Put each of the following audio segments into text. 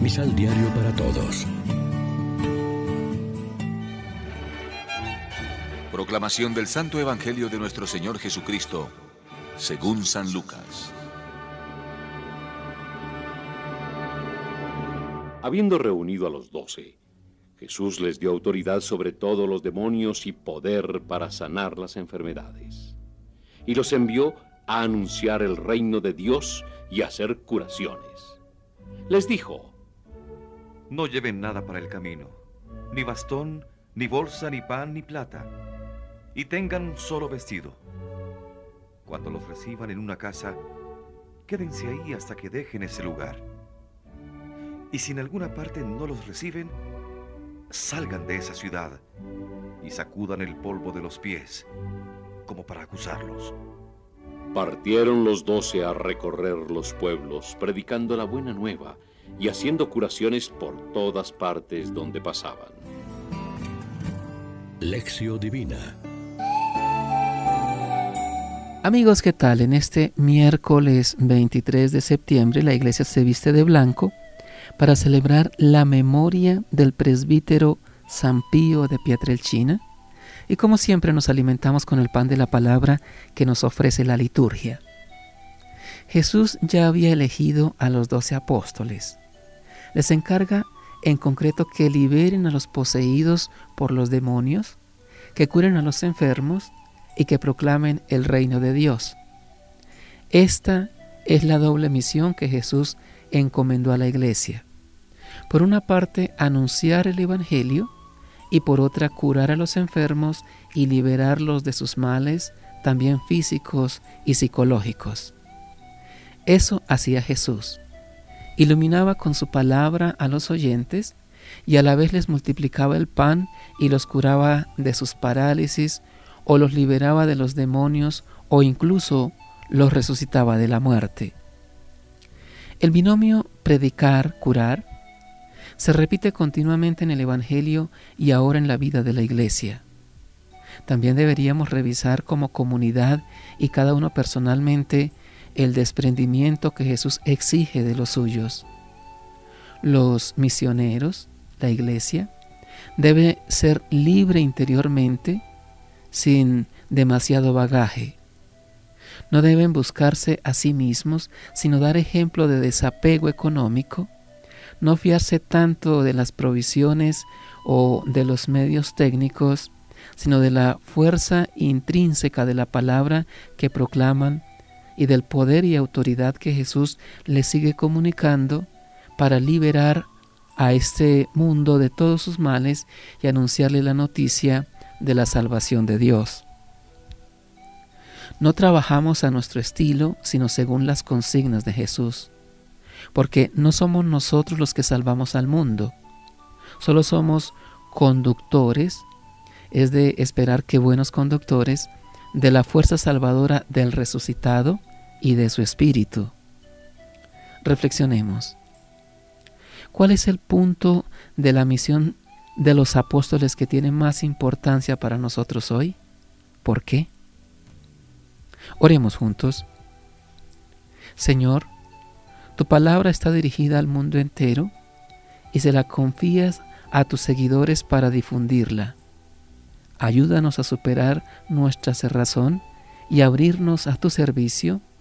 Misal Diario para Todos. Proclamación del Santo Evangelio de nuestro Señor Jesucristo, según San Lucas. Habiendo reunido a los doce, Jesús les dio autoridad sobre todos los demonios y poder para sanar las enfermedades. Y los envió a anunciar el reino de Dios y a hacer curaciones. Les dijo, No lleven nada para el camino, ni bastón, ni bolsa, ni pan, ni plata, y tengan un solo vestido. Cuando los reciban en una casa, quédense ahí hasta que dejen ese lugar. Y si en alguna parte no los reciben, salgan de esa ciudad y sacudan el polvo de los pies, como para acusarlos. Partieron los doce a recorrer los pueblos, predicando la buena nueva y haciendo curaciones por todas partes donde pasaban. Lección Divina Amigos, ¿qué tal? En este miércoles 23 de septiembre la iglesia se viste de blanco para celebrar la memoria del presbítero San Pío de Pietrelcina y como siempre nos alimentamos con el pan de la palabra que nos ofrece la liturgia. Jesús ya había elegido a los doce apóstoles. Les encarga en concreto que liberen a los poseídos por los demonios, que curen a los enfermos y que proclamen el reino de Dios. Esta es la doble misión que Jesús encomendó a la iglesia. Por una parte, anunciar el Evangelio y por otra, curar a los enfermos y liberarlos de sus males, también físicos y psicológicos. Eso hacía Jesús. Iluminaba con su palabra a los oyentes y a la vez les multiplicaba el pan y los curaba de sus parálisis o los liberaba de los demonios o incluso los resucitaba de la muerte. El binomio predicar-curar se repite continuamente en el Evangelio y ahora en la vida de la Iglesia. También deberíamos revisar como comunidad y cada uno personalmente el desprendimiento que Jesús exige de los suyos. Los misioneros, la Iglesia, debe ser libre interiormente sin demasiado bagaje. No deben buscarse a sí mismos, sino dar ejemplo de desapego económico, no fiarse tanto de las provisiones o de los medios técnicos, sino de la fuerza intrínseca de la palabra que proclaman y del poder y autoridad que Jesús les sigue comunicando para liberar a este mundo de todos sus males y anunciarle la noticia de la salvación de Dios. No trabajamos a nuestro estilo, sino según las consignas de Jesús, porque no somos nosotros los que salvamos al mundo, solo somos conductores, es de esperar que buenos conductores, de la fuerza salvadora del resucitado y de su espíritu. Reflexionemos. ¿Cuál es el punto de la misión de los apóstoles que tiene más importancia para nosotros hoy? ¿Por qué? Oremos juntos. Señor, tu palabra está dirigida al mundo entero y se la confías a tus seguidores para difundirla. Ayúdanos a superar nuestra cerrazón y abrirnos a tu servicio.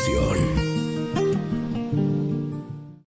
Pan